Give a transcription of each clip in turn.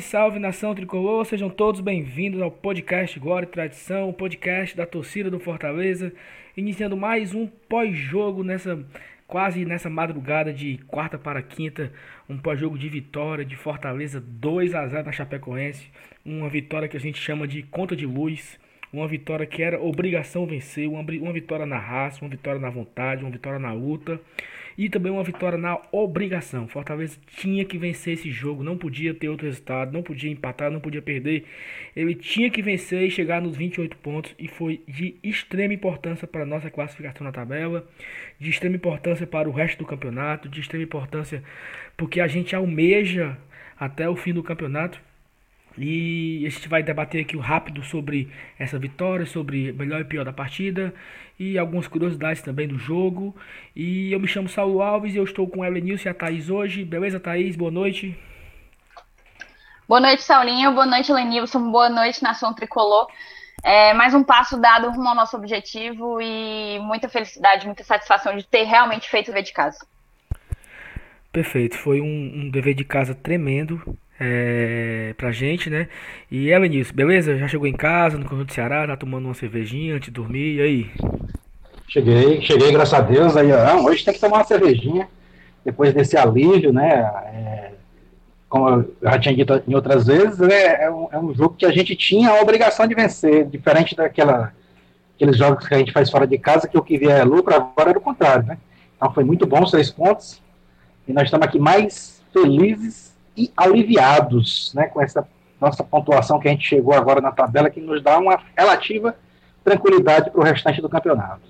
Salve, salve nação tricolor, sejam todos bem-vindos ao podcast Glória e Tradição, o podcast da torcida do Fortaleza, iniciando mais um pós-jogo nessa quase nessa madrugada de quarta para quinta, um pós-jogo de vitória de Fortaleza 2 a 0 na Chapecoense, uma vitória que a gente chama de conta de luz, uma vitória que era obrigação vencer, uma, uma vitória na raça, uma vitória na vontade, uma vitória na luta e também uma vitória na obrigação. Fortaleza tinha que vencer esse jogo, não podia ter outro resultado, não podia empatar, não podia perder. Ele tinha que vencer e chegar nos 28 pontos e foi de extrema importância para a nossa classificação na tabela, de extrema importância para o resto do campeonato, de extrema importância porque a gente almeja até o fim do campeonato e a gente vai debater aqui rápido sobre essa vitória, sobre melhor e pior da partida e algumas curiosidades também do jogo. E eu me chamo Saulo Alves e eu estou com a Elenilson e a Thaís hoje. Beleza, Thaís? Boa noite. Boa noite, Saulinho. Boa noite, Lenilson. Boa noite, Nação Tricolor. É, mais um passo dado rumo ao nosso objetivo e muita felicidade, muita satisfação de ter realmente feito o dever de casa. Perfeito, foi um, um dever de casa tremendo é, pra gente, né? E é, Vinícius, beleza? Já chegou em casa, no Conjunto do Ceará, tá tomando uma cervejinha antes de dormir, e aí? Cheguei, cheguei, graças a Deus. Aí, ah, hoje tem que tomar uma cervejinha, depois desse alívio, né? É, como eu já tinha dito em outras vezes, é, é, um, é, um, jogo que a gente tinha a obrigação de vencer, diferente daquela aqueles jogos que a gente faz fora de casa, que o que vier é lucro, agora era o contrário, né? Então foi muito bom os três pontos, e nós estamos aqui mais felizes e aliviados né, com essa nossa pontuação que a gente chegou agora na tabela, que nos dá uma relativa tranquilidade para o restante do campeonato.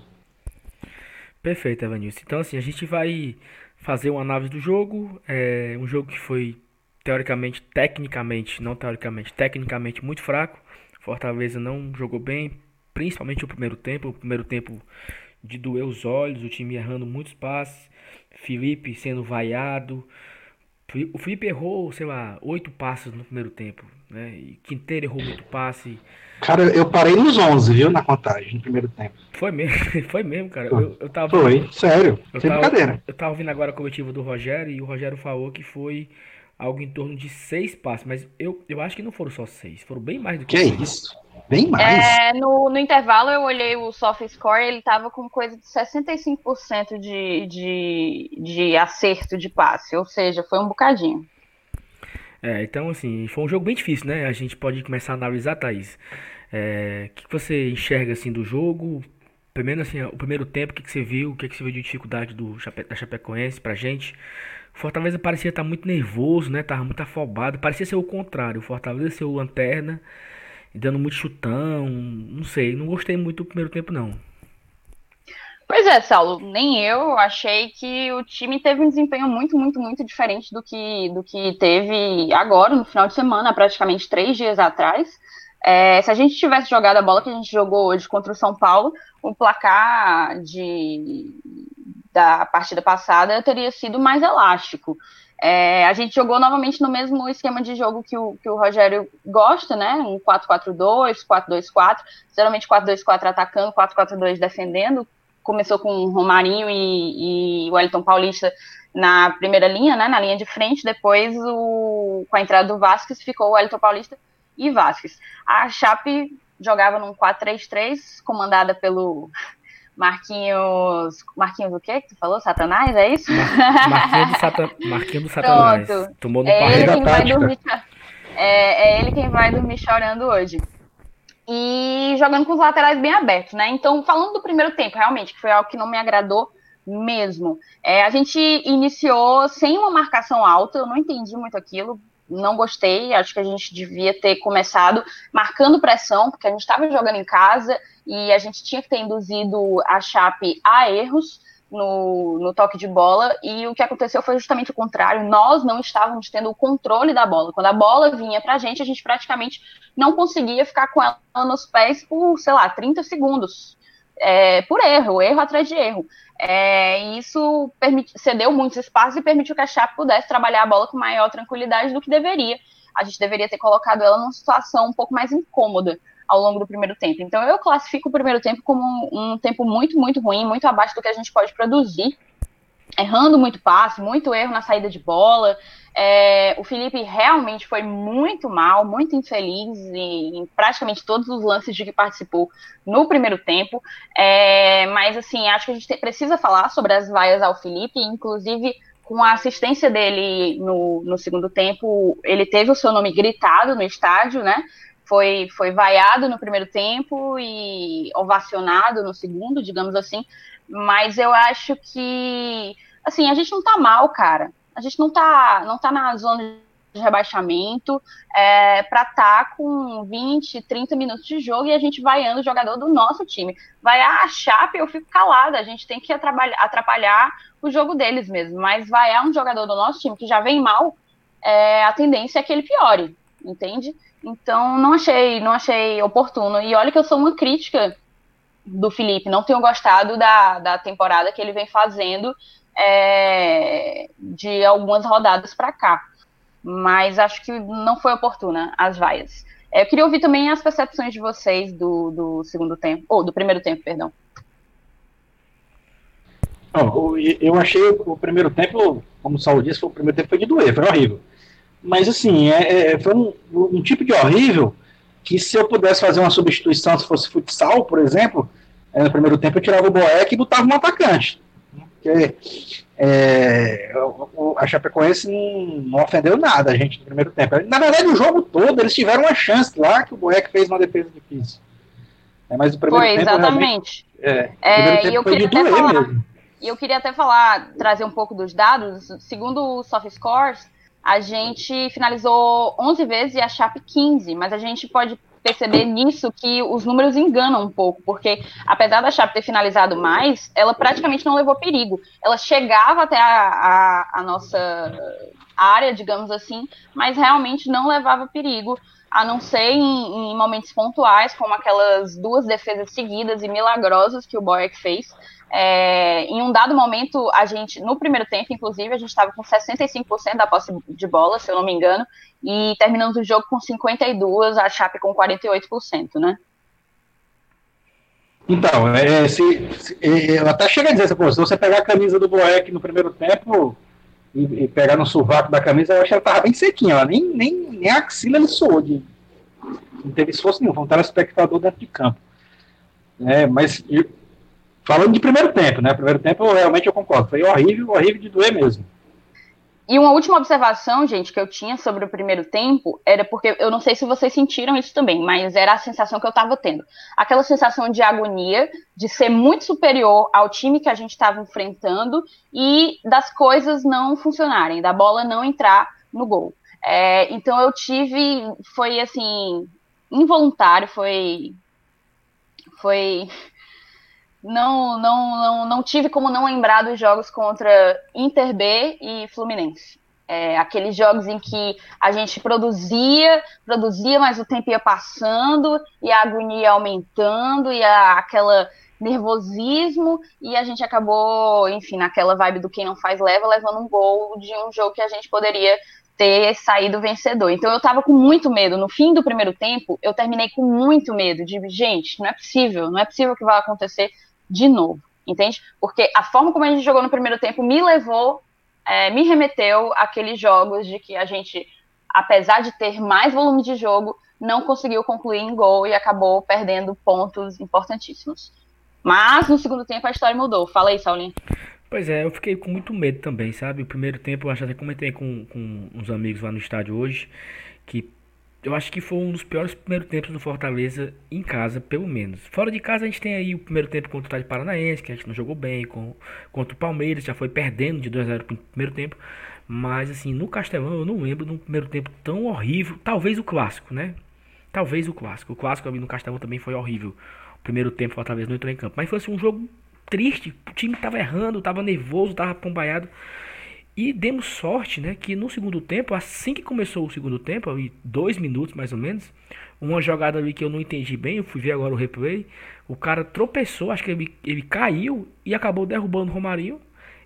Perfeito, Evanilson. Então, assim, a gente vai fazer uma análise do jogo. É um jogo que foi, teoricamente, tecnicamente, não teoricamente, tecnicamente muito fraco. Fortaleza não jogou bem, principalmente o primeiro tempo. O primeiro tempo de doer os olhos, o time errando muitos passes. Felipe sendo vaiado. O Felipe errou, sei lá, oito passes no primeiro tempo, né? E Quinteiro errou muito passe. Cara, eu parei nos 11, viu, na contagem, no primeiro tempo. Foi mesmo, foi mesmo, cara. Foi, eu, eu tava, foi sério, eu sem tava, brincadeira. Eu tava ouvindo agora a coletiva do Rogério e o Rogério falou que foi algo em torno de seis passes, mas eu, eu acho que não foram só seis, foram bem mais do que, que seis. isso? Bem mais. É, no, no intervalo eu olhei o soft score, ele tava com coisa de 65% de, de, de acerto de passe, ou seja, foi um bocadinho. É, então assim, foi um jogo bem difícil, né? A gente pode começar a analisar, Thaís. É, o que você enxerga assim do jogo? Primeiro assim, o primeiro tempo, o que, que você viu? O que, que você viu de dificuldade do Chape, da Chapecoense pra gente? Fortaleza parecia estar muito nervoso, né? Tava muito afobado. Parecia ser o contrário. O Fortaleza ser o lanterna dando muito chutão. Não sei, não gostei muito do primeiro tempo, não. Pois é, Saulo, nem eu achei que o time teve um desempenho muito, muito, muito diferente do que, do que teve agora, no final de semana, praticamente três dias atrás. É, se a gente tivesse jogado a bola que a gente jogou hoje contra o São Paulo, o placar de, da partida passada teria sido mais elástico. É, a gente jogou novamente no mesmo esquema de jogo que o, que o Rogério gosta, né? Um 4-4-2, 4-2-4, geralmente 4-2-4 atacando, 4-4-2 defendendo. Começou com o Romarinho e, e o Wellington Paulista na primeira linha, né? Na linha de frente, depois o, com a entrada do Vasquez ficou o Wellington Paulista e Vasquez. A Chape jogava num 4-3-3, comandada pelo Marquinhos. Marquinhos o quê que tu falou? Satanás, é isso? Marquinhos do, Satan... Marquinhos do Satanás. Pronto. Tomou no é ele quem vai dormir, é, é ele quem vai dormir chorando hoje. E jogando com os laterais bem abertos, né? Então, falando do primeiro tempo, realmente, que foi algo que não me agradou mesmo. É, a gente iniciou sem uma marcação alta, eu não entendi muito aquilo não gostei. Acho que a gente devia ter começado marcando pressão, porque a gente estava jogando em casa e a gente tinha que ter induzido a Chape a erros no, no toque de bola. E o que aconteceu foi justamente o contrário. Nós não estávamos tendo o controle da bola. Quando a bola vinha para a gente, a gente praticamente não conseguia ficar com ela nos pés por, sei lá, 30 segundos. É, por erro, erro atrás de erro. É, isso permite, cedeu muitos espaços e permitiu que a Chape pudesse trabalhar a bola com maior tranquilidade do que deveria. A gente deveria ter colocado ela numa situação um pouco mais incômoda ao longo do primeiro tempo. Então eu classifico o primeiro tempo como um, um tempo muito, muito ruim, muito abaixo do que a gente pode produzir errando muito passe, muito erro na saída de bola. É, o Felipe realmente foi muito mal, muito infeliz em, praticamente todos os lances de que participou no primeiro tempo. É, mas, assim, acho que a gente precisa falar sobre as vaias ao Felipe, inclusive com a assistência dele no, no segundo tempo, ele teve o seu nome gritado no estádio, né? Foi, foi vaiado no primeiro tempo e ovacionado no segundo, digamos assim. Mas eu acho que, assim, a gente não tá mal, cara a gente não tá, não tá na zona de rebaixamento é, para estar tá com 20, 30 minutos de jogo e a gente vaiando o jogador do nosso time. Vai a Chape, eu fico calada, a gente tem que atrapalhar, o jogo deles mesmo, mas vaiar um jogador do nosso time que já vem mal, é, a tendência é que ele piore, entende? Então não achei, não achei oportuno. E olha que eu sou uma crítica do Felipe, não tenho gostado da, da temporada que ele vem fazendo é, de algumas rodadas para cá. Mas acho que não foi oportuna as vaias. É, eu queria ouvir também as percepções de vocês do, do segundo tempo, ou do primeiro tempo, perdão. eu achei o primeiro tempo, como o Saulo disse, o primeiro tempo foi de doer, foi horrível. Mas assim, é, é, foi um, um, tipo de horrível que se eu pudesse fazer uma substituição, se fosse futsal, por exemplo, é, no primeiro tempo eu tirava o Boeck e botava um atacante. Porque é, a Chapecoense não, não, ofendeu nada a gente no primeiro tempo. Na verdade, o jogo todo eles tiveram uma chance lá que o Boeck fez uma defesa difícil. É, mas o primeiro foi, tempo. Exatamente. É, é, e eu queria até falar. E eu queria até falar, trazer um pouco dos dados. Segundo o Soft Scores, a gente finalizou 11 vezes e a Chape 15, mas a gente pode perceber nisso que os números enganam um pouco, porque apesar da Chape ter finalizado mais, ela praticamente não levou perigo. Ela chegava até a, a, a nossa área, digamos assim, mas realmente não levava perigo, a não ser em, em momentos pontuais, como aquelas duas defesas seguidas e milagrosas que o Boeck fez. É, em um dado momento, a gente, no primeiro tempo, inclusive, a gente estava com 65% da posse de bola, se eu não me engano, e terminamos o jogo com 52%, a Chape com 48%, né? Então, é, se, se, ela até chega a dizer, se você pegar a camisa do Boeck no primeiro tempo e, e, pegar no sovaco da camisa, eu acho que ela estava bem sequinha, ela nem, nem, nem a axila ele soou, de, não teve esforço nenhum, foi um telespectador dentro de campo. É, mas Falando de primeiro tempo, né? Primeiro tempo, realmente eu concordo. Foi horrível, horrível de doer mesmo. E uma última observação, gente, que eu tinha sobre o primeiro tempo era porque eu não sei se vocês sentiram isso também, mas era a sensação que eu estava tendo. Aquela sensação de agonia, de ser muito superior ao time que a gente estava enfrentando e das coisas não funcionarem, da bola não entrar no gol. É, então eu tive, foi assim, involuntário, foi. Foi não, não, não, não tive como não lembrar dos jogos contra Inter B e Fluminense. É, aqueles jogos em que a gente produzia, produzia, mas o tempo ia passando e a agonia ia aumentando e a, aquela nervosismo e a gente acabou, enfim, naquela vibe do quem não faz leva, levando um gol de um jogo que a gente poderia ter saído vencedor. Então eu tava com muito medo. No fim do primeiro tempo, eu terminei com muito medo de, gente, não é possível, não é possível que vai acontecer de novo, entende? Porque a forma como a gente jogou no primeiro tempo me levou, é, me remeteu àqueles jogos de que a gente, apesar de ter mais volume de jogo, não conseguiu concluir em gol e acabou perdendo pontos importantíssimos. Mas no segundo tempo a história mudou. Fala aí, Saulinho. Pois é, eu fiquei com muito medo também, sabe? O primeiro tempo, eu até comentei com, com uns amigos lá no estádio hoje, que eu acho que foi um dos piores primeiros tempos do Fortaleza em casa, pelo menos. Fora de casa a gente tem aí o primeiro tempo contra o Atlético Paranaense, que a gente não jogou bem, com, contra o Palmeiras, já foi perdendo de 2 a 0 no primeiro tempo. Mas assim, no Castelão eu não lembro de um primeiro tempo tão horrível. Talvez o clássico, né? Talvez o clássico. O clássico ali no Castelão também foi horrível. O primeiro tempo o Fortaleza não entrou em campo. Mas foi assim, um jogo triste. O time tava errando, tava nervoso, tava pombaiado. E demos sorte, né, que no segundo tempo, assim que começou o segundo tempo, ali dois minutos mais ou menos, uma jogada ali que eu não entendi bem, eu fui ver agora o replay, o cara tropeçou, acho que ele, ele caiu e acabou derrubando o Romarinho.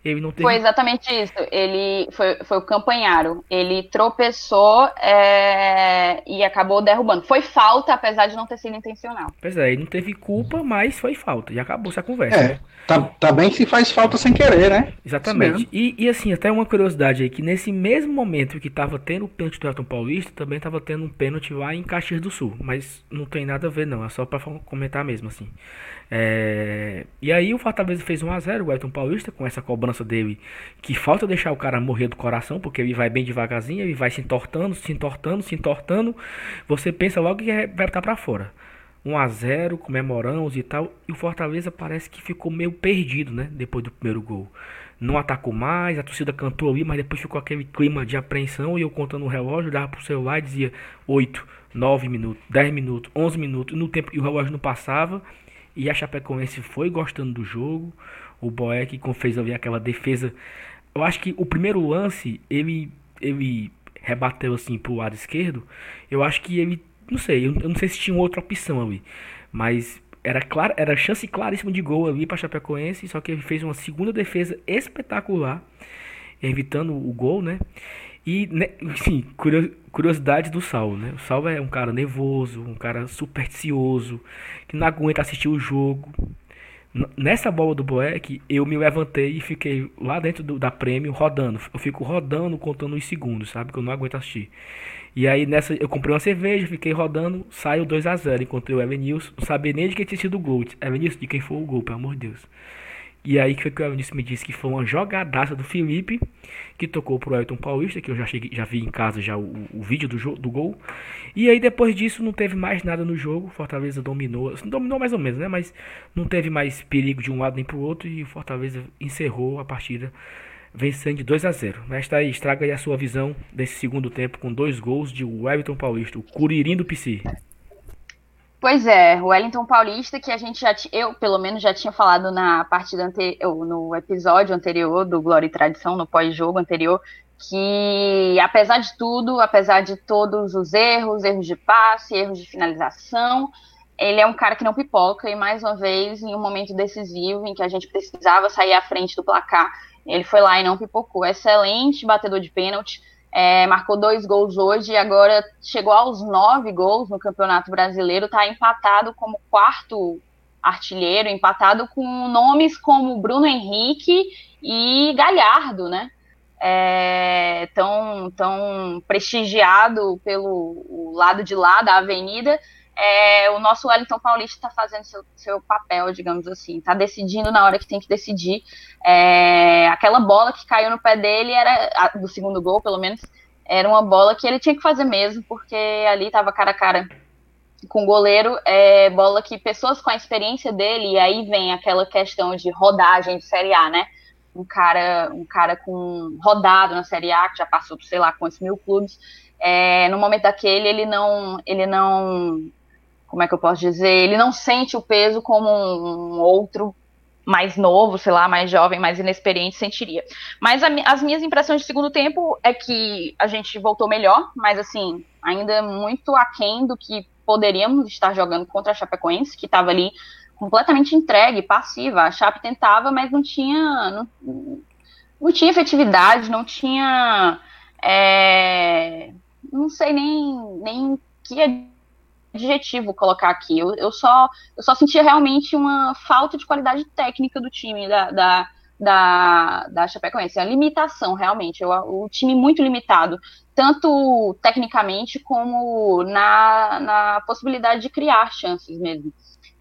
Ele não teve... Foi exatamente isso. Ele foi, foi o Campanharo. Ele tropeçou é, e acabou derrubando. Foi falta, apesar de não ter sido intencional. Pois é, ele não teve culpa, mas foi falta. E acabou essa conversa. É, tá, tá bem se faz falta sem querer, né? Exatamente. E, e assim, até uma curiosidade aí, que nesse mesmo momento que tava tendo o pênalti do Elton Paulista, também tava tendo um pênalti lá em Caxias do Sul. Mas não tem nada a ver, não. É só pra comentar mesmo, assim. É... E aí o Fortaleza fez 1x0, o Elton Paulista, com essa cobrança dele, que falta deixar o cara morrer do coração, porque ele vai bem devagarzinho, ele vai se entortando, se entortando, se entortando. Você pensa logo que vai estar para fora. 1x0, comemoramos e tal. E o Fortaleza parece que ficou meio perdido, né? Depois do primeiro gol. Não atacou mais, a torcida cantou ali, mas depois ficou aquele clima de apreensão. E eu contando o relógio, dava pro celular e dizia 8, 9 minutos, 10 minutos, 11 minutos. No tempo, e o relógio não passava. E a Chapecoense foi gostando do jogo. O Boeck fez ali aquela defesa. Eu acho que o primeiro lance, ele, ele rebateu assim pro lado esquerdo. Eu acho que ele. Não sei, eu, não sei se tinha outra opção ali. Mas era, claro, era chance claríssima de gol ali para Chapecoense. Só que ele fez uma segunda defesa espetacular. Evitando o gol, né? E, né, sim, curiosidade do Saulo, né? O Saulo é um cara nervoso, um cara supersticioso, que não aguenta assistir o jogo. Nessa bola do Boeck, eu me levantei e fiquei lá dentro do, da prêmio rodando. Eu fico rodando, contando os segundos, sabe? Que eu não aguento assistir. E aí nessa eu comprei uma cerveja, fiquei rodando, saiu 2 a 0 Encontrei o Evanilson, não sabia nem de quem tinha sido o gol. Evanilson, de quem foi o gol, pelo amor de Deus. E aí que o Evanilson me disse que foi uma jogadaça do Felipe, que tocou pro Elton Paulista, que eu já, cheguei, já vi em casa já o, o vídeo do, do gol. E aí depois disso não teve mais nada no jogo, Fortaleza dominou, assim, dominou mais ou menos, né? Mas não teve mais perigo de um lado nem pro outro e o Fortaleza encerrou a partida vencendo de 2 a 0. Mas tá aí, estraga aí a sua visão desse segundo tempo com dois gols de Wellington Paulista, o Curirim do PC. Pois é, o Wellington Paulista, que a gente já, eu pelo menos já tinha falado na partida anterior, no episódio anterior do Glória e Tradição, no pós-jogo anterior, que apesar de tudo, apesar de todos os erros, erros de passe, erros de finalização, ele é um cara que não pipoca e mais uma vez, em um momento decisivo em que a gente precisava sair à frente do placar, ele foi lá e não pipocou. Excelente batedor de pênalti é, marcou dois gols hoje e agora chegou aos nove gols no Campeonato Brasileiro, está empatado como quarto artilheiro, empatado com nomes como Bruno Henrique e Galhardo, né? É, tão, tão prestigiado pelo lado de lá da avenida, é, o nosso Wellington Paulista está fazendo seu, seu papel, digamos assim, está decidindo na hora que tem que decidir. É, aquela bola que caiu no pé dele era do segundo gol, pelo menos, era uma bola que ele tinha que fazer mesmo, porque ali estava cara a cara com o goleiro, é bola que pessoas com a experiência dele, e aí vem aquela questão de rodagem de Série A, né? Um cara, um cara com rodado na Série A, que já passou por sei lá quantos mil clubes, é, no momento daquele ele não, ele não como é que eu posso dizer, ele não sente o peso como um, outro mais novo, sei lá, mais jovem, mais inexperiente sentiria. Mas a, as minhas impressões de segundo tempo é que a gente voltou melhor, mas assim, ainda muito aquém do que poderíamos estar jogando contra a Chapecoense, que estava ali completamente entregue, passiva. A Chape tentava, mas não tinha não, não tinha efetividade, não tinha é, não sei nem nem que adjetivo colocar aqui. Eu, eu, só, eu só sentia realmente uma falta de qualidade técnica do time da, da, da, da Chapecoense, a limitação realmente, o, o time muito limitado, tanto tecnicamente como na, na possibilidade de criar chances mesmo.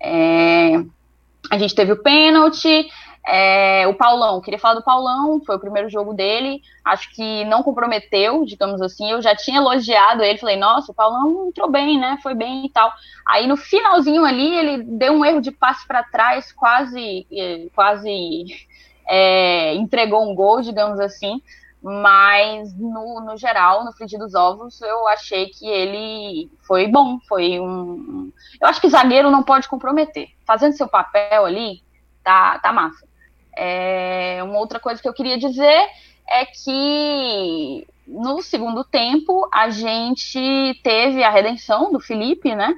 É, a gente teve o pênalti, é, o Paulão, queria falar do Paulão, foi o primeiro jogo dele, acho que não comprometeu, digamos assim. Eu já tinha elogiado ele, falei, nossa, o Paulão entrou bem, né? Foi bem e tal. Aí no finalzinho ali, ele deu um erro de passe para trás, quase, quase é, entregou um gol, digamos assim. Mas no, no geral, no frigir dos ovos, eu achei que ele foi bom. Foi um. Eu acho que zagueiro não pode comprometer. Fazendo seu papel ali, tá, tá massa. É, uma outra coisa que eu queria dizer é que no segundo tempo a gente teve a redenção do Felipe, né?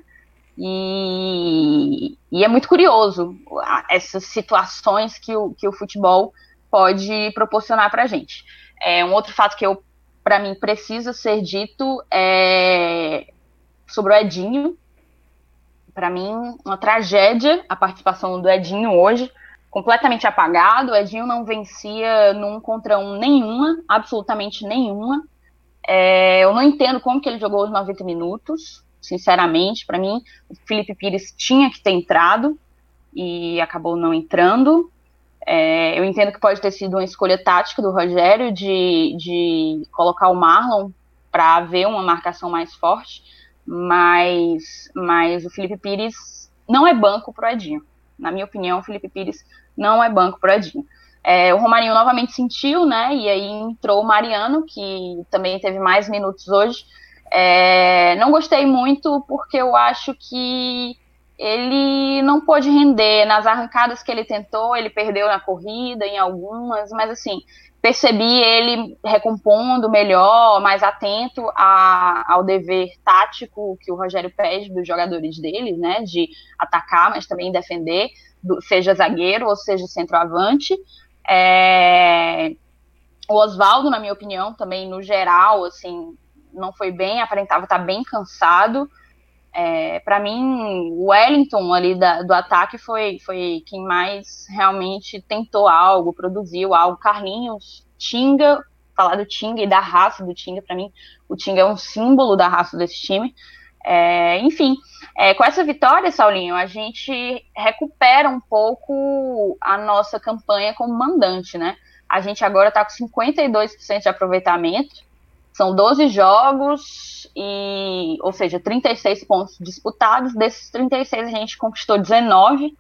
E, e é muito curioso essas situações que o, que o futebol pode proporcionar para a gente. É, um outro fato que eu, para mim, precisa ser dito é sobre o Edinho. Para mim, uma tragédia a participação do Edinho hoje, completamente apagado. O Edinho não vencia num contra um nenhuma, absolutamente nenhuma. É, eu não entendo como que ele jogou os 90 minutos, sinceramente. Para mim, o Felipe Pires tinha que ter entrado e acabou não entrando. É, eu entendo que pode ter sido uma escolha tática do Rogério de, de colocar o Marlon para haver uma marcação mais forte, mas, mas o Felipe Pires não é banco pro Edinho. Na minha opinião, o Felipe Pires não é banco pro Edinho. É, o Romarinho novamente sentiu, né? E aí entrou o Mariano, que também teve mais minutos hoje. É, não gostei muito porque eu acho que ele não pôde render nas arrancadas que ele tentou, ele perdeu na corrida, em algumas, mas assim, percebi ele recompondo melhor, mais atento a, ao dever tático que o Rogério pede dos jogadores dele, né, de atacar, mas também defender, seja zagueiro ou seja centroavante. É... O Oswaldo, na minha opinião, também no geral, assim, não foi bem, aparentava estar bem cansado. É, para mim, o Wellington ali da, do ataque foi, foi quem mais realmente tentou algo, produziu algo. Carlinhos, Tinga, falar do Tinga e da raça do Tinga, para mim, o Tinga é um símbolo da raça desse time. É, enfim, é, com essa vitória, Saulinho, a gente recupera um pouco a nossa campanha como mandante, né? A gente agora está com 52% de aproveitamento, são 12 jogos e, ou seja, 36 pontos disputados. Desses 36 a gente conquistou 19.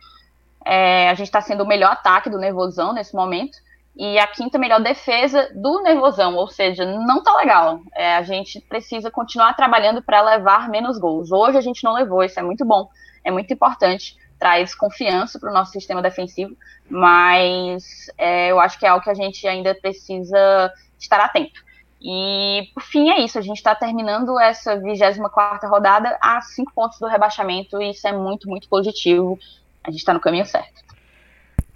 É, a gente está sendo o melhor ataque do Nervosão nesse momento e a quinta melhor defesa do Nervosão, ou seja, não tá legal. É, a gente precisa continuar trabalhando para levar menos gols. Hoje a gente não levou, isso é muito bom, é muito importante, traz confiança para o nosso sistema defensivo, mas é, eu acho que é algo que a gente ainda precisa estar atento. E, por fim, é isso. A gente está terminando essa 24 rodada a cinco pontos do rebaixamento, e isso é muito, muito positivo. A gente está no caminho certo.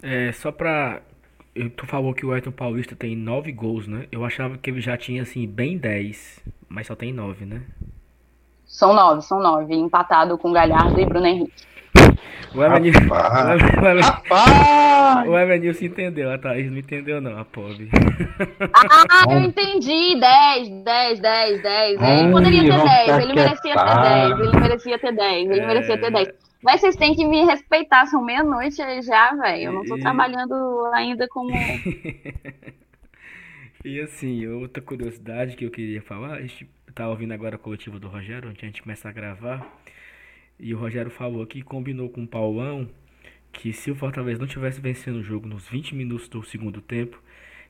É, só para. Tu falou que o Ayrton Paulista tem nove gols, né? Eu achava que ele já tinha, assim, bem 10, mas só tem nove, né? São nove, são nove. Empatado com Galhardo e Bruno Henrique. O Evanilson. O Evanilson entendeu, a Thaís não entendeu, não, a pobre. Ah, eu entendi. 10, 10, 10, 10. Ele poderia ter 10, ele merecia ter 10, ele merecia ter 10, ele merecia ter 10. Mas vocês têm que me respeitar, são meia-noite já, velho. Eu não tô e... trabalhando ainda como. e assim, outra curiosidade que eu queria falar, a gente tá ouvindo agora a coletiva do Rogério, onde a gente começa a gravar. E o Rogério falou que combinou com o Paulão que se o Fortaleza não tivesse vencendo o jogo nos 20 minutos do segundo tempo,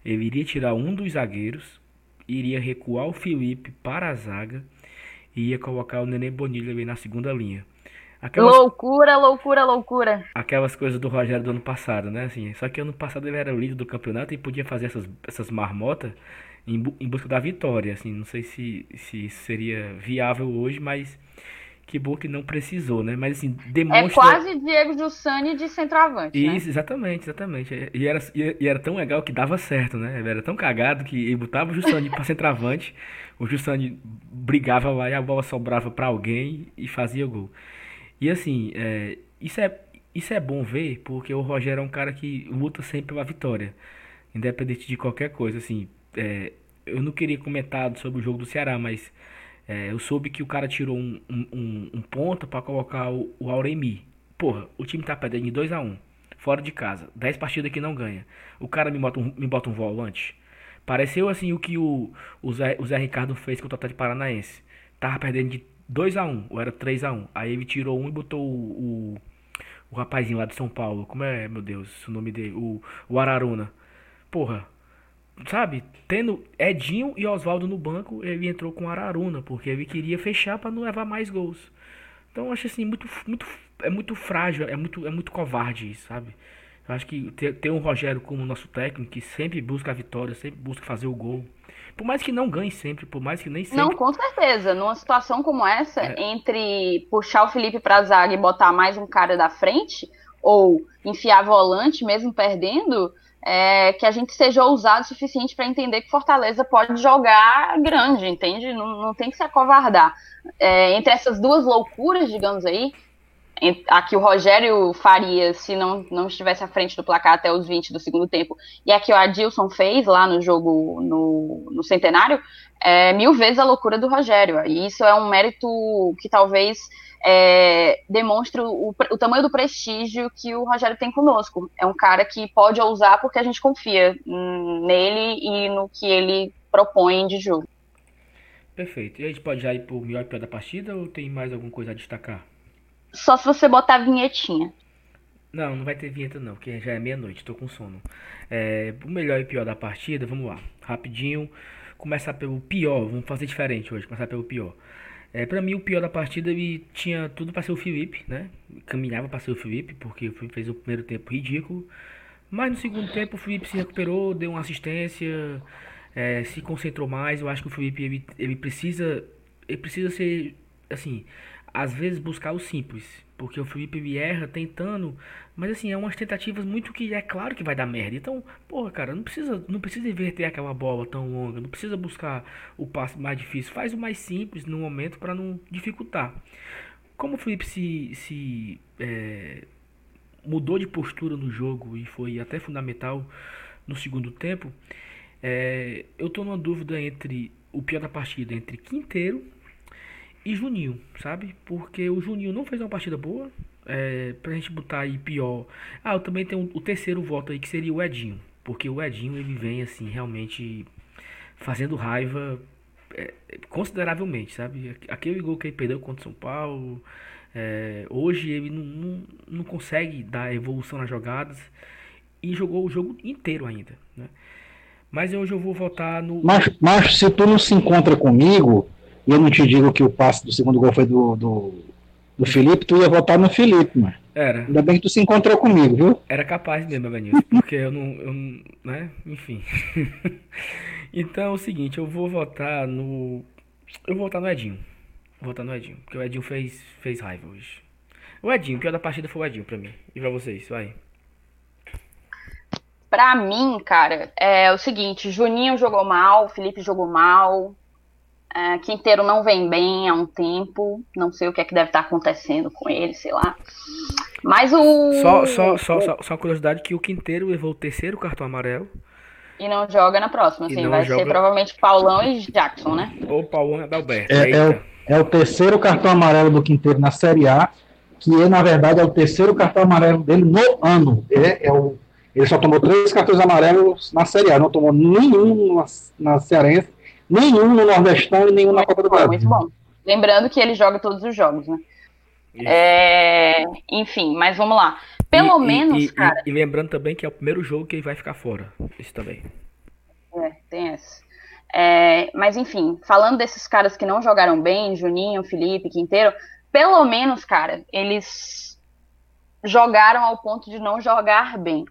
ele iria tirar um dos zagueiros, iria recuar o Felipe para a zaga e ia colocar o Nenê Bonilha ali na segunda linha. Aquelas... Loucura, loucura, loucura. Aquelas coisas do Rogério do ano passado, né? Assim, só que ano passado ele era o líder do campeonato e podia fazer essas, essas marmotas em, bu em busca da vitória. Assim, não sei se, se seria viável hoje, mas que bom que não precisou, né? Mas assim, demonstra. É quase Diego Jussani de centroavante. Né? Isso, né? exatamente, exatamente. E era, e era tão legal que dava certo, né? Era tão cagado que ele botava o Jussani para centroavante, o Jussani brigava lá e a bola sobrava para alguém e fazia gol. E assim, é, isso, é, isso é bom ver, porque o Rogério é um cara que luta sempre pela vitória, independente de qualquer coisa. Assim, é, eu não queria comentar sobre o jogo do Ceará, mas é, eu soube que o cara tirou um, um, um ponto para colocar o, o Auremi. Porra, o time tá perdendo de 2 a 1 um, fora de casa. 10 partidas que não ganha. O cara me bota um, me bota um volante. Pareceu assim o que o, o, Zé, o Zé Ricardo fez com o Atlético Paranaense. Tava perdendo de 2 a 1 um, ou era 3 a 1 Aí ele tirou um e botou o, o, o rapazinho lá de São Paulo. Como é, meu Deus, o nome dele? O, o Araruna. Porra, sabe, tendo Edinho e Oswaldo no banco, ele entrou com Araruna, porque ele queria fechar para não levar mais gols. Então eu acho assim muito muito é muito frágil, é muito é muito covarde isso, sabe? Eu acho que ter, ter um Rogério como nosso técnico que sempre busca a vitória, sempre busca fazer o gol. Por mais que não ganhe sempre, por mais que nem sempre. Não, com certeza. Numa situação como essa, é. entre puxar o Felipe pra zaga e botar mais um cara da frente, ou enfiar volante mesmo perdendo, é, que a gente seja ousado o suficiente para entender que Fortaleza pode jogar grande, entende? Não, não tem que se acovardar. É, entre essas duas loucuras, digamos aí, a que o Rogério faria se não, não estivesse à frente do placar até os 20 do segundo tempo, e a que o Adilson fez lá no jogo no, no Centenário, é mil vezes a loucura do Rogério. E isso é um mérito que talvez é, demonstre o, o, tamanho do prestígio que o Rogério tem conosco. É um cara que pode ousar porque a gente confia nele e no que ele propõe de jogo. Perfeito. E a gente pode já ir pro melhor e pior da partida ou tem mais alguma coisa a destacar? Só se você botar a vinhetinha. Não, não vai ter vinheta não, porque já é meia-noite, tô com sono. É, o melhor e pior da partida, vamos lá. Rapidinho, começar pelo pior, vamos fazer diferente hoje, começar pelo pior. É, para mim o pior da partida ele tinha tudo para ser o Felipe, né? Caminhava para ser o Felipe, porque o Felipe fez o primeiro tempo ridículo. Mas no segundo tempo o Felipe se recuperou, deu uma assistência, é, se concentrou mais. Eu acho que o Felipe ele, ele precisa ele precisa ser assim, às vezes buscar o simples, porque o Felipe ele erra tentando, mas assim, é umas tentativas muito que é claro que vai dar merda. Então, porra, cara, não precisa, não precisa inverter aquela bola tão longa, não precisa buscar o passe mais difícil, faz o mais simples no momento para não dificultar. Como o Felipe se, se é, mudou de postura no jogo e foi até fundamental no segundo tempo, é, eu tô numa dúvida entre o pior da partida entre Quinteiro e Juninho, sabe? Porque o Juninho não fez uma partida boa. É, pra gente botar aí pior. Ah, eu também tenho o terceiro voto aí que seria o Edinho. Porque o Edinho ele vem assim realmente fazendo raiva é, consideravelmente, sabe? Aquele gol que ele perdeu contra o São Paulo. É, hoje ele não, não, não, consegue dar evolução nas jogadas. E jogou o jogo inteiro ainda. Né? Mas hoje eu vou votar no. Mas, mas se tu não se encontra comigo, e eu não te digo que o passe do segundo gol foi do, do, do Felipe, tu ia votar no Felipe, mano. Era. Ainda bem que tu se encontrou comigo, viu? Era capaz mesmo, Evanilson, porque eu não, eu não. né? Enfim. então é o seguinte, eu vou votar no. Eu vou votar no Edinho. Vou votar no Edinho, porque o Edinho fez, fez raiva hoje. O Edinho, o pior da partida foi o Edinho pra mim. E pra vocês, vai. Pra mim, cara, é o seguinte, Juninho jogou mal, Felipe jogou mal, é, Quinteiro não vem bem há um tempo, não sei o que é que deve estar acontecendo com ele, sei lá. Mas o. Só, só, só, só, só uma curiosidade que o Quinteiro levou o terceiro cartão amarelo. E não joga na próxima, assim, vai joga... ser provavelmente Paulão e Jackson, né? Ou Paulão e Adalberto. É, é, o, é o terceiro cartão amarelo do Quinteiro na Série A, que é, na verdade, é o terceiro cartão amarelo dele no ano. É, é o, ele só tomou três cartões amarelos na Série A, não tomou nenhum na, na Cearense Nenhum no Nordestão e nenhum muito na Copa do Brasil. Muito bom. Lembrando que ele joga todos os jogos, né? É, enfim, mas vamos lá. Pelo e, menos, e, cara. E, lembrando também que é o primeiro jogo que ele vai ficar fora. Isso também. É, tem essa. É, mas enfim, falando desses caras que não jogaram bem, Juninho, Felipe, Quinteiro, pelo menos, cara, eles jogaram ao ponto de não jogar bem.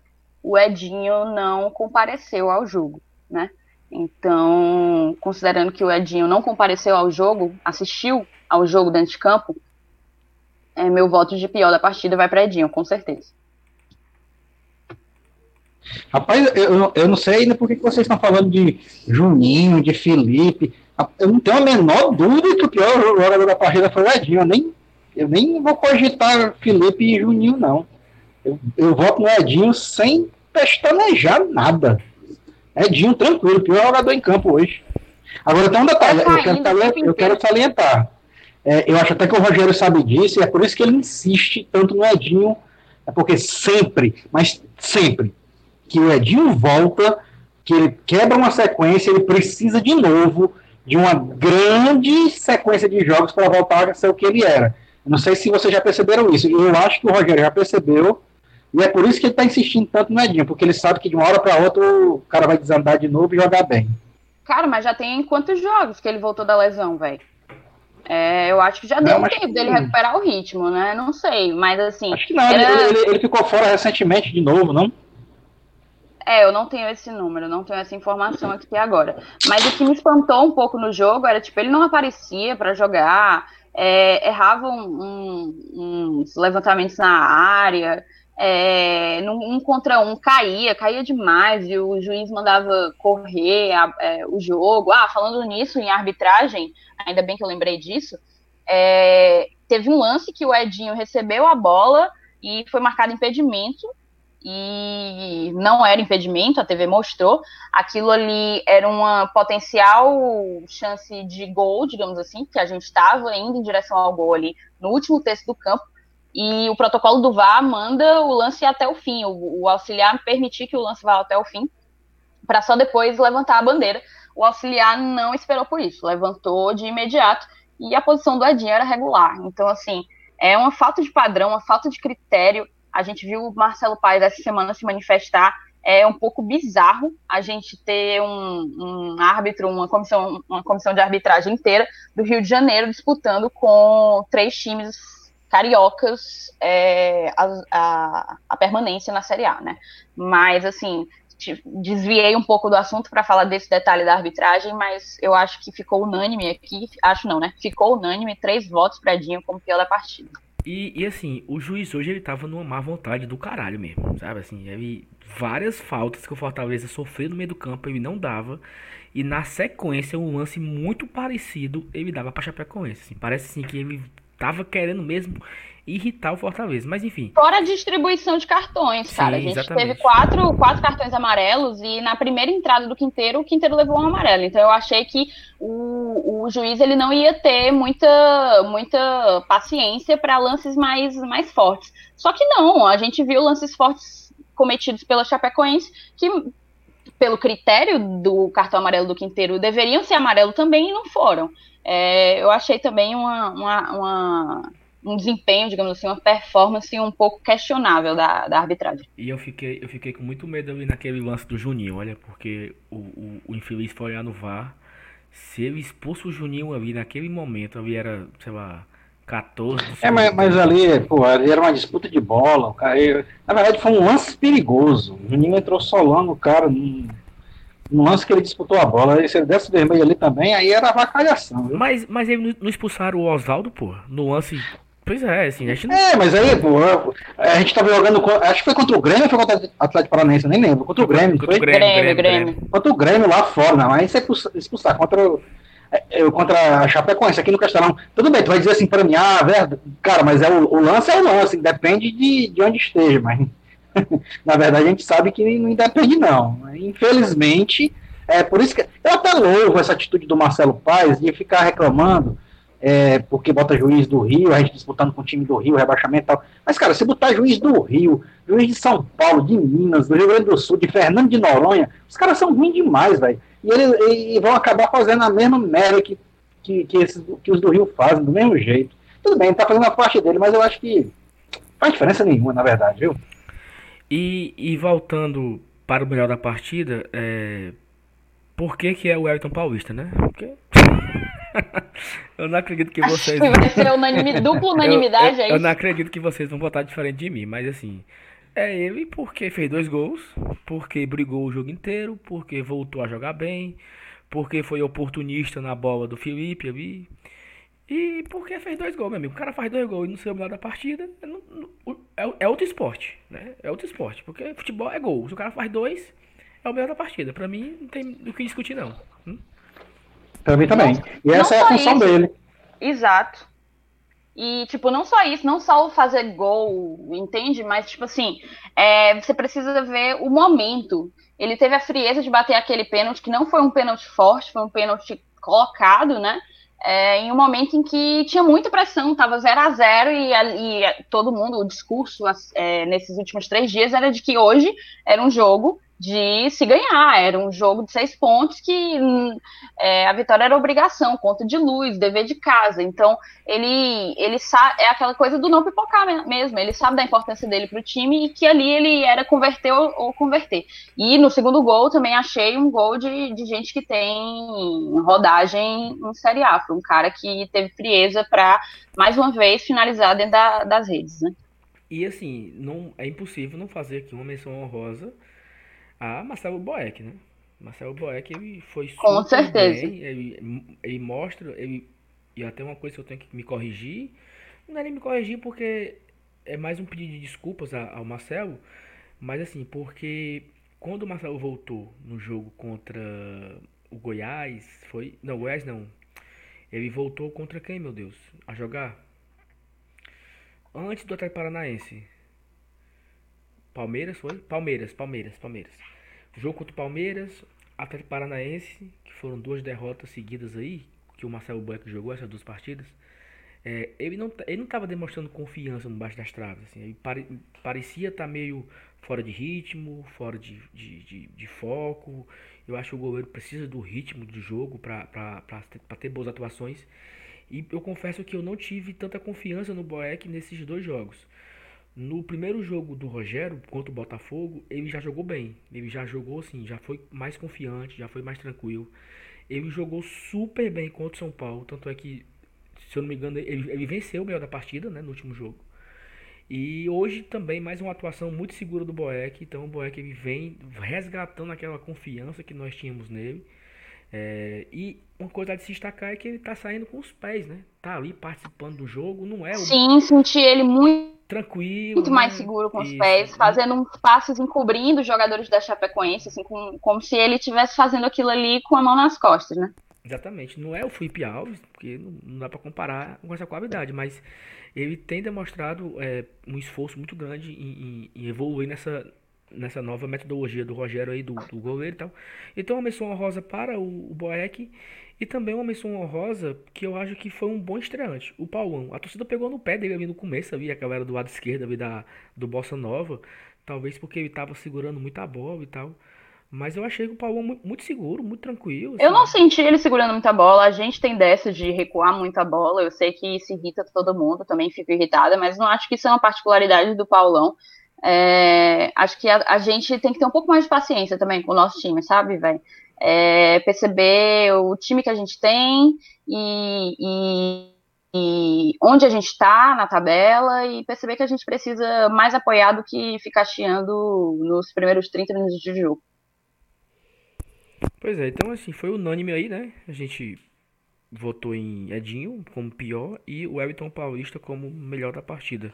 O Edinho não compareceu ao jogo, né? Então, considerando que o Edinho não compareceu ao jogo, assistiu ao jogo dentro de campo, é, meu voto de pior da partida vai para Edinho, com certeza. Rapaz, eu, eu não sei ainda por que vocês estão falando de Juninho, de Felipe. Eu não tenho a menor dúvida que o pior jogador da partida foi o Edinho. Eu nem, eu nem vou cogitar Felipe e Juninho, não. Eu, eu voto no Edinho sem pestanejar nada. Edinho, tranquilo, pior jogador em campo hoje. Agora tem um detalhe, eu quero, salientar, eu quero salientar. É, eu acho até que o Rogério sabe disso, e é por isso que ele insiste tanto no Edinho, é porque sempre, mas sempre, que o Edinho volta, que ele quebra uma sequência, ele precisa de novo de uma grande sequência de jogos para voltar a ser o que ele era. não sei se vocês já perceberam isso. Eu acho que o Rogério já percebeu e é por isso que ele está insistindo tanto no Edinho, porque ele sabe que de uma hora para outra o cara vai desandar de novo e jogar bem. Cara, mas já tem quantos jogos que ele voltou da lesão, velho? É, eu acho que já deu não, tempo dele recuperar o ritmo, né? Não sei, mas assim. Acho que não, era... ele, ele, ele, ficou fora recentemente de novo, não? É, eu não tenho esse número, não tenho essa informação aqui agora. Mas o que me espantou um pouco no jogo era, tipo, ele não aparecia para jogar, é, errava um, um, uns levantamentos na área. É, um contra um caía, caía demais, e o juiz mandava correr a, é, o jogo. Ah, falando nisso, em arbitragem, ainda bem que eu lembrei disso, é, teve um lance que o Edinho recebeu a bola e foi marcado impedimento, e não era impedimento, a TV mostrou. Aquilo ali era uma potencial chance de gol, digamos assim, que a gente estava indo em direção ao gol ali no último terço do campo. E o protocolo do VAR manda o lance até o fim, o, o auxiliar permitir que o lance vá até o fim, para só depois levantar a bandeira. O auxiliar não esperou por isso, levantou de imediato e a posição do Edinho era regular. Então, assim, é uma falta de padrão, uma falta de critério a gente viu o Marcelo Paes essa semana se manifestar. É um pouco bizarro a gente ter um, um árbitro, uma comissão, uma comissão de arbitragem inteira do Rio de Janeiro disputando com três times cariocas é, a, a, a, permanência na Série A, né? Mas, assim, desviei um pouco do assunto para falar desse detalhe da arbitragem, mas eu acho que ficou unânime aqui, acho não, né? Ficou unânime, três votos para Dinho como pior da partida. E, e, assim, o juiz hoje ele tava numa má vontade do caralho mesmo, sabe? Assim, ele, várias faltas que o Fortaleza sofreu no meio do campo, ele não dava. E na sequência, um lance muito parecido, ele dava pra Chapecoense. Assim, parece assim que ele tava querendo mesmo irritar o Fortaleza. Mas enfim. Fora a distribuição de cartões, cara. Sim, a gente exatamente. teve quatro, quatro cartões amarelos e na primeira entrada do Quinteiro, o Quinteiro levou um amarelo. Então eu achei que o, o juiz ele não ia ter muita, muita paciência para lances mais, mais fortes. Só que não, a gente viu lances fortes cometidos pela Chapecoense que pelo critério do cartão amarelo do Quinteiro, deveriam ser amarelo também e não foram. É, eu achei também uma, uma, uma um desempenho, digamos assim, uma performance um pouco questionável da, da arbitragem. E eu fiquei, eu fiquei com muito medo ali naquele lance do Juninho, olha, porque o, o, o infeliz foi olhar no VAR. Se ele expulso o Juninho ali naquele momento, ali era, sei lá, 14. É, mas, mas ali, pô, ali era uma disputa de bola. O cara, na verdade, foi um lance perigoso. O Juninho entrou solando o cara num, num lance que ele disputou a bola. Se ele desse vermelho ali também, aí era avacalhação. Mas, mas eles não expulsaram o Oswaldo, pô, no lance Pois é, assim, a gente não... É, mas aí, pô, a gente tava jogando. Acho que foi contra o Grêmio ou foi contra o Atlético Paranaense, eu nem lembro. Contra o Grêmio. Contra o Grêmio, Grêmio, Grêmio, Grêmio. Contra o Grêmio lá fora, não. Aí você expulsar contra o. É, é, contra a Chapecoense aqui no Castelão. Tudo bem, tu vai dizer assim para mim, ah, verdade, cara, mas é o, o, lance é o lance, depende de, de onde esteja, mas na verdade a gente sabe que não depende não. Infelizmente, é por isso que eu até louvo essa atitude do Marcelo Paes de ficar reclamando é, porque bota juiz do Rio, a gente disputando com o time do Rio, rebaixamento e tal. Mas, cara, se botar juiz do Rio, juiz de São Paulo, de Minas, do Rio Grande do Sul, de Fernando de Noronha, os caras são ruins demais, velho. E eles e vão acabar fazendo a mesma merda que, que, que, esses, que os do Rio fazem, do mesmo jeito. Tudo bem, tá fazendo a parte dele, mas eu acho que faz diferença nenhuma, na verdade, viu? E, e voltando para o melhor da partida, é... por que, que é o Elton Paulista, né? Porque eu não acredito que vocês. Vai ser unanimidade, dupla unanimidade eu, eu, eu, eu não acredito que vocês vão votar diferente de mim, mas assim. É ele porque fez dois gols, porque brigou o jogo inteiro, porque voltou a jogar bem, porque foi oportunista na bola do Felipe ali. E porque fez dois gols, meu amigo. O cara faz dois gols e não sei o melhor da partida. É, é outro esporte, né? É outro esporte. Porque futebol é gol. Se o cara faz dois, é o melhor da partida. Pra mim, não tem o que discutir, não. Hum? Pra mim também. Não, e essa é a função isso. dele. Exato. E, tipo, não só isso, não só o fazer gol, entende? Mas, tipo assim, é, você precisa ver o momento. Ele teve a frieza de bater aquele pênalti, que não foi um pênalti forte, foi um pênalti colocado, né? É, em um momento em que tinha muita pressão, estava 0 a 0 e, e, todo mundo, o discurso é, nesses últimos três dias era de que hoje era um jogo de se ganhar. Era um jogo de seis pontos que hum, é, a vitória era obrigação, conta de luz, dever de casa. Então, ele, ele sabe, é aquela coisa do não pipocar mesmo. Ele sabe da importância dele para o time e que ali ele era converter ou, ou, converter. E no segundo gol também achei um gol de, de gente que tem rodagem em Série A. Foi um cara que teve frieza para, mais uma vez, finalizar dentro da, das redes. Né? E assim, não é impossível não fazer aqui uma menção honrosa a Marcelo Boeck, né? Marcelo Boeck, ele foi super Com certeza. bem, ele, ele mostra, ele, e até uma coisa que eu tenho que me corrigir, não é nem me corrigir porque é mais um pedido de desculpas ao Marcelo, mas assim, porque quando o Marcelo voltou no jogo contra o Goiás, foi. Não, Goiás não. Ele voltou contra quem, meu Deus? A jogar? Antes do Atlético Paranaense. Palmeiras foi? Palmeiras, Palmeiras, Palmeiras. Jogo contra o Palmeiras, Atlético Paranaense, que foram duas derrotas seguidas aí, que o Marcelo Bueck jogou essas duas partidas. É, ele não ele não estava demonstrando confiança no baixo das traves. Assim, ele pare, parecia estar tá meio fora de ritmo, fora de, de, de, de, foco. Eu acho que o goleiro precisa do ritmo do jogo para ter boas atuações. E eu confesso que eu não tive tanta confiança no Boeck nesses dois jogos. No primeiro jogo do Rogério contra o Botafogo, ele já jogou bem. Ele já jogou assim, já foi mais confiante, já foi mais tranquilo. Ele jogou super bem contra o São Paulo, tanto é que se eu não me engano, ele, ele venceu o melhor da partida, né, no último jogo. E hoje também mais uma atuação muito segura do Boeck. Então o Boeck ele vem resgatando aquela confiança que nós tínhamos nele. É, e uma coisa de se destacar é que ele tá saindo com os pés, né? Tá ali participando do jogo, não é? Sim, senti ele muito tranquilo. Muito né? mais seguro com os Isso. pés, fazendo uns passes encobrindo os jogadores da Chapecoense, assim, com, como se ele estivesse fazendo aquilo ali com a mão nas costas, né? Exatamente. Não é o Felipe Alves, porque não dá para comparar com essa qualidade, mas ele tem demonstrado é, um esforço muito grande em, em, em, evoluir nessa, nessa nova metodologia do Rogério aí, do, do goleiro e tal. Então, uma menção honrosa para o, o Boeck e também uma menção honrosa que eu acho que foi um bom estreante, o Paulão. A torcida pegou no pé dele ali no começo, ali, a galera do lado esquerdo ali da, do Bossa Nova, talvez porque ele estava segurando muita bola e tal. Mas eu achei que o Paulão muito, seguro, muito tranquilo. Assim. Eu não senti ele segurando muita bola. A gente tem dessa de recuar muita bola. Eu sei que isso irrita todo mundo, também fico irritada, mas não acho que isso é uma particularidade do Paulão. É, acho que a, a, gente tem que ter um pouco mais de paciência também com o nosso time, sabe, velho? É, perceber o time que a gente tem e, e, e onde a gente está na tabela e perceber que a gente precisa mais apoiar do que ficar chiando nos primeiros 30 minutos de jogo. Pois é, então assim, foi unânime aí, né? A gente votou em Edinho como pior e o Everton Paulista como melhor da partida.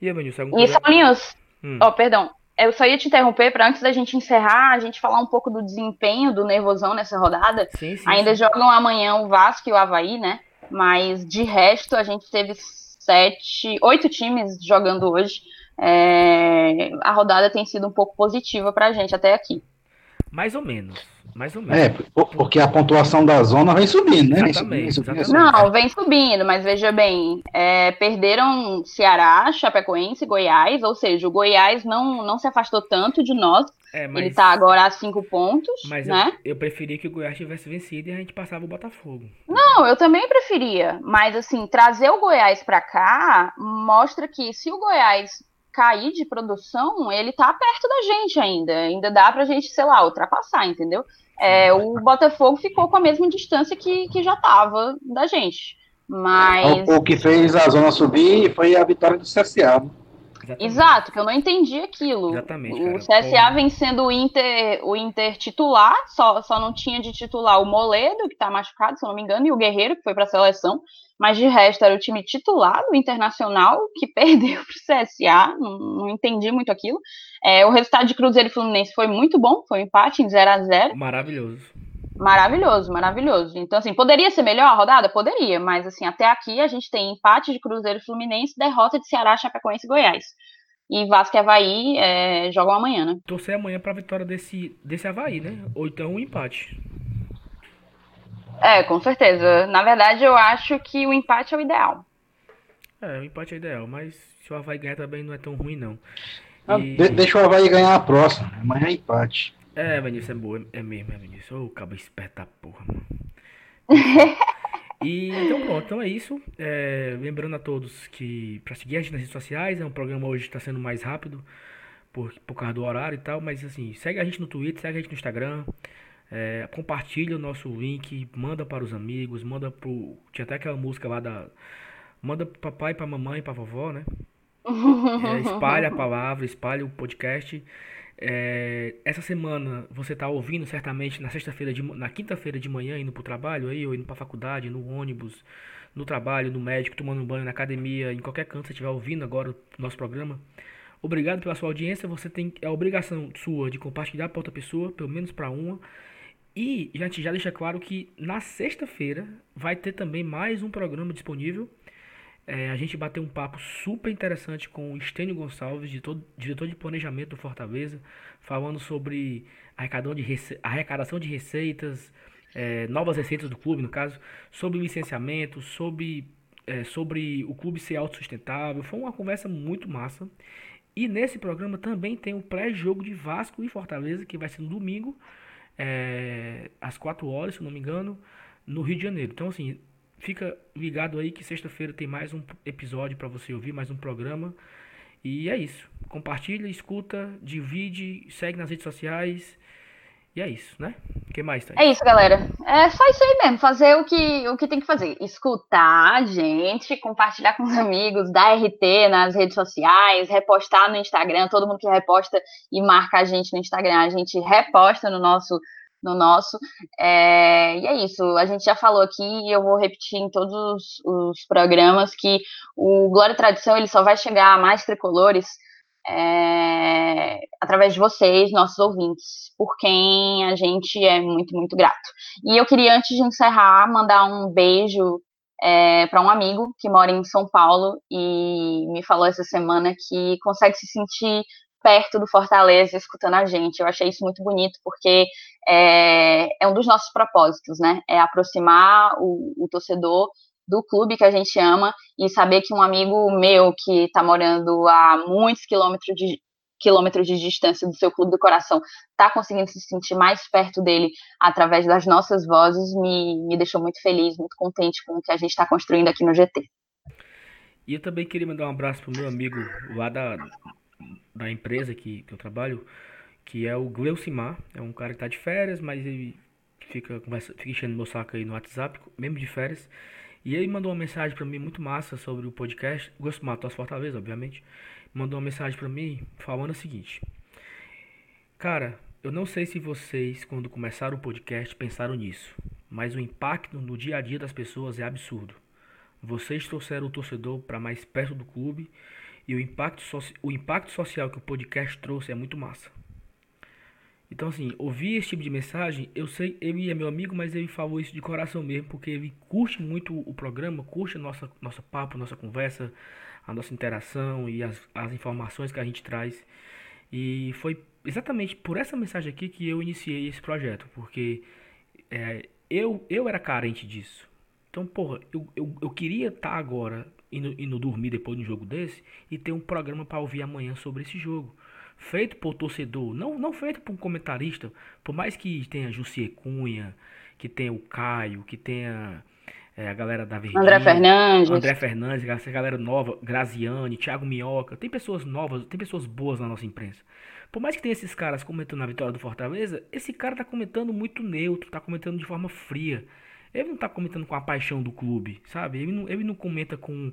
E Evanilson, algum E Saulinhos, hum. oh, perdão, eu só ia te interromper para antes da gente encerrar, a gente falar um pouco do desempenho do Nervosão nessa rodada. Sim, sim, Ainda sim. jogam amanhã o Vasco e o Havaí, né? Mas de resto a gente teve sete, oito times jogando hoje. É, a rodada tem sido um pouco positiva para a gente até aqui. Mais ou menos. Mais ou menos. É, porque a pontuação da zona vem subindo, né? Exatamente, vem subindo, Não, vem subindo, mas veja bem, é, perderam Ceará, Chapecoense, Goiás, ou seja, o Goiás não, não se afastou tanto de nós. É, mas... Ele está agora a cinco pontos, mas né? Eu, eu preferia que o Goiás tivesse vencido e a gente passava o Botafogo. Não, eu também preferia, mas assim, trazer o Goiás para cá mostra que se o Goiás cair de produção, ele tá perto da gente ainda. Ainda dá pra gente, sei lá, ultrapassar, entendeu? É, o Botafogo ficou com a mesma distância que, que já tava da gente. Mas. O, que fez a zona subir foi a vitória do CSA. Exatamente. Exato, que eu não entendi aquilo. Exatamente. O cara, CSA vem sendo o Inter, o Inter titular, só, só não tinha de titular o Moledo, que tá machucado, se eu não me engano, e o Guerreiro, que foi pra seleção. Mas de resto era o time titular do Internacional, que perdeu pro CSA, não, não entendi muito aquilo. É, o resultado de Cruzeiro e Fluminense foi muito bom, foi um empate em 0 a 0 Maravilhoso. Maravilhoso, maravilhoso. Então, assim, poderia ser melhor a rodada? Poderia, mas, assim, até aqui a gente tem empate de Cruzeiro e Fluminense, derrota de Ceará, Chapecoense e Goiás. E Vasco e Havaí é, jogam amanhã, né? Torcer amanhã pra vitória desse, desse Havaí, né? Ou então um empate. É, com certeza. Na verdade, eu acho que o empate é o ideal. É, o empate é o ideal, mas se o Havaí ganhar também não é tão ruim, não. E... deixa o Havaí ganhar a próxima. Amanhã é empate. É, Vinícius, é boa. É mesmo, é Vinícius. Ô, oh, cabo esperto da porra, mano. e então pronto, então é isso. É, lembrando a todos que para seguir a gente nas redes sociais, é um programa hoje está sendo mais rápido por, por causa do horário e tal, mas assim, segue a gente no Twitter, segue a gente no Instagram, é, compartilha o nosso link, manda para os amigos, manda pro. Tinha até aquela música lá da. Manda pro papai, pra mamãe, pra vovó, né? É, espalha a palavra, espalha o podcast. É, essa semana você está ouvindo certamente na sexta-feira, na quinta-feira de manhã, indo para o trabalho aí, ou indo para a faculdade, no ônibus, no trabalho, no médico, tomando um banho, na academia, em qualquer canto você estiver ouvindo agora o nosso programa. Obrigado pela sua audiência. Você tem é a obrigação sua de compartilhar para outra pessoa, pelo menos para uma. E gente já deixa claro que na sexta-feira vai ter também mais um programa disponível. É, a gente bateu um papo super interessante com o Estênio Gonçalves, diretor de planejamento do Fortaleza, falando sobre arrecadação de, rece arrecadação de receitas, é, novas receitas do clube, no caso, sobre licenciamento, sobre, é, sobre o clube ser autossustentável. Foi uma conversa muito massa. E nesse programa também tem o pré-jogo de Vasco e Fortaleza, que vai ser no domingo, é, às 4 horas, se não me engano, no Rio de Janeiro. Então, assim, fica ligado aí que sexta-feira tem mais um episódio para você ouvir, mais um programa. E é isso. Compartilha, escuta, divide, segue nas redes sociais. E é isso, né? O que mais, tá? É isso, galera. É só isso aí mesmo. Fazer o que, o que tem que fazer. Escutar a gente, compartilhar com os amigos, dar RT nas redes sociais, repostar no Instagram. Todo mundo que reposta e marca a gente no Instagram, a gente reposta no nosso. No nosso. É, e é isso. A gente já falou aqui e eu vou repetir em todos os, programas que o Glória e Tradição ele só vai chegar a mais tricolores é, através de vocês, nossos ouvintes, por quem a gente é muito, muito grato. E eu queria, antes de encerrar, mandar um beijo é, para um amigo que mora em São Paulo e me falou essa semana que consegue se sentir perto do Fortaleza escutando a gente. Eu achei isso muito bonito, porque é, é um dos nossos propósitos, né? É aproximar o, o torcedor do clube que a gente ama e saber que um amigo meu que está morando a muitos quilômetros de, quilômetros de distância do seu clube do coração está conseguindo se sentir mais perto dele através das nossas vozes me, me deixou muito feliz, muito contente com o que a gente está construindo aqui no GT. E eu também queria mandar um abraço pro meu amigo lá da, da empresa que, que eu trabalho, que é o Gleucimar. É um cara que está de férias, mas ele fica, conversa, fica enchendo meu saco aí no WhatsApp, mesmo de férias. E ele mandou uma mensagem para mim muito massa sobre o podcast. Gosto de Matos Fortaleza, obviamente. Mandou uma mensagem para mim falando o seguinte: Cara, eu não sei se vocês, quando começaram o podcast, pensaram nisso, mas o impacto no dia a dia das pessoas é absurdo. Vocês trouxeram o torcedor para mais perto do clube e o impacto, o impacto social que o podcast trouxe é muito massa. Então, assim, ouvir esse tipo de mensagem, eu sei, ele é meu amigo, mas ele falou isso de coração mesmo, porque ele curte muito o programa, curte nossa, nossa papo, nossa conversa, a nossa interação e as, as informações que a gente traz. E foi exatamente por essa mensagem aqui que eu iniciei esse projeto, porque é, eu, eu era carente disso. Então, porra, eu, eu, eu queria estar tá agora indo, indo dormir depois de um jogo desse e ter um programa para ouvir amanhã sobre esse jogo feito por torcedor, não, não feito por um comentarista, por mais que tenha Jussier Cunha, que tenha o Caio, que tenha é, a galera da Verdinha, André Fernandes, André Fernandes, essa galera nova, Graziani, Thiago Minhoca, tem pessoas novas, tem pessoas boas na nossa imprensa. Por mais que tenha esses caras comentando a vitória do Fortaleza, esse cara tá comentando muito neutro, tá comentando de forma fria. Ele não tá comentando com a paixão do clube, sabe? Ele não, ele não comenta com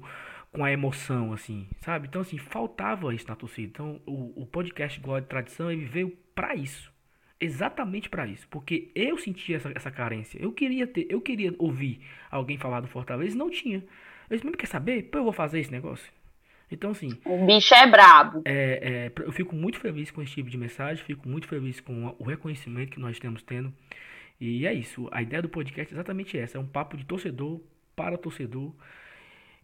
com a emoção, assim, sabe? Então, assim, faltava isso na torcida. Então, o, o podcast Glória de Tradição, ele veio para isso. Exatamente para isso. Porque eu sentia essa, essa carência. Eu queria ter, eu queria ouvir alguém falar do Fortaleza não tinha. Eu disse, quer saber? Pô, eu vou fazer esse negócio. Então, assim. O bicho é brabo. É, é, eu fico muito feliz com esse tipo de mensagem, fico muito feliz com o reconhecimento que nós estamos tendo. E é isso. A ideia do podcast é exatamente essa: é um papo de torcedor para torcedor.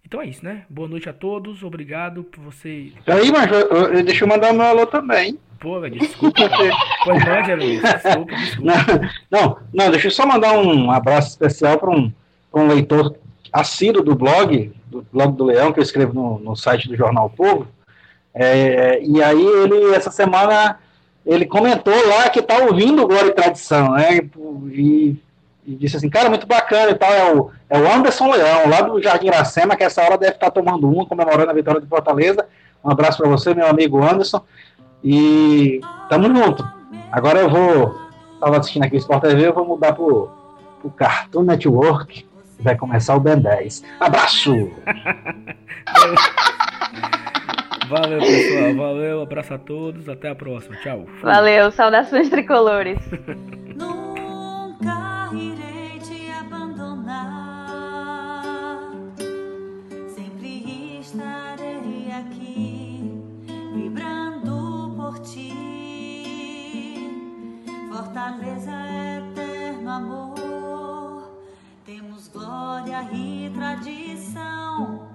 Então é isso, né? Boa noite a todos, obrigado por você. Aí, mas eu, eu, deixa eu mandar meu alô também. Pô, desculpa. pois Luiz. Desculpa, desculpa. Não, não, não, deixa eu só mandar um abraço especial para um, um leitor assíduo do blog, do blog do Leão, que eu escrevo no, no site do Jornal Povo. É, e aí ele, essa semana, ele comentou lá que tá ouvindo Glória e Tradição, né? E e disse assim, cara, muito bacana e tal, é o, é o Anderson Leão, lá do Jardim Iracema, que essa hora deve estar tomando uma, comemorando a vitória de Fortaleza. Um abraço para você, meu amigo Anderson. E tamo junto. Agora eu vou, estava assistindo aqui o Sport TV, eu vou mudar pro, pro Cartoon Network, vai começar o Ben 10. Abraço! Valeu, pessoal. Valeu, abraço a todos. Até a próxima. Tchau. Valeu, saudações tricolores. Nunca irei te abandonar. Sempre estarei aqui, vibrando por ti. Fortaleza, eterno amor. Temos glória e tradição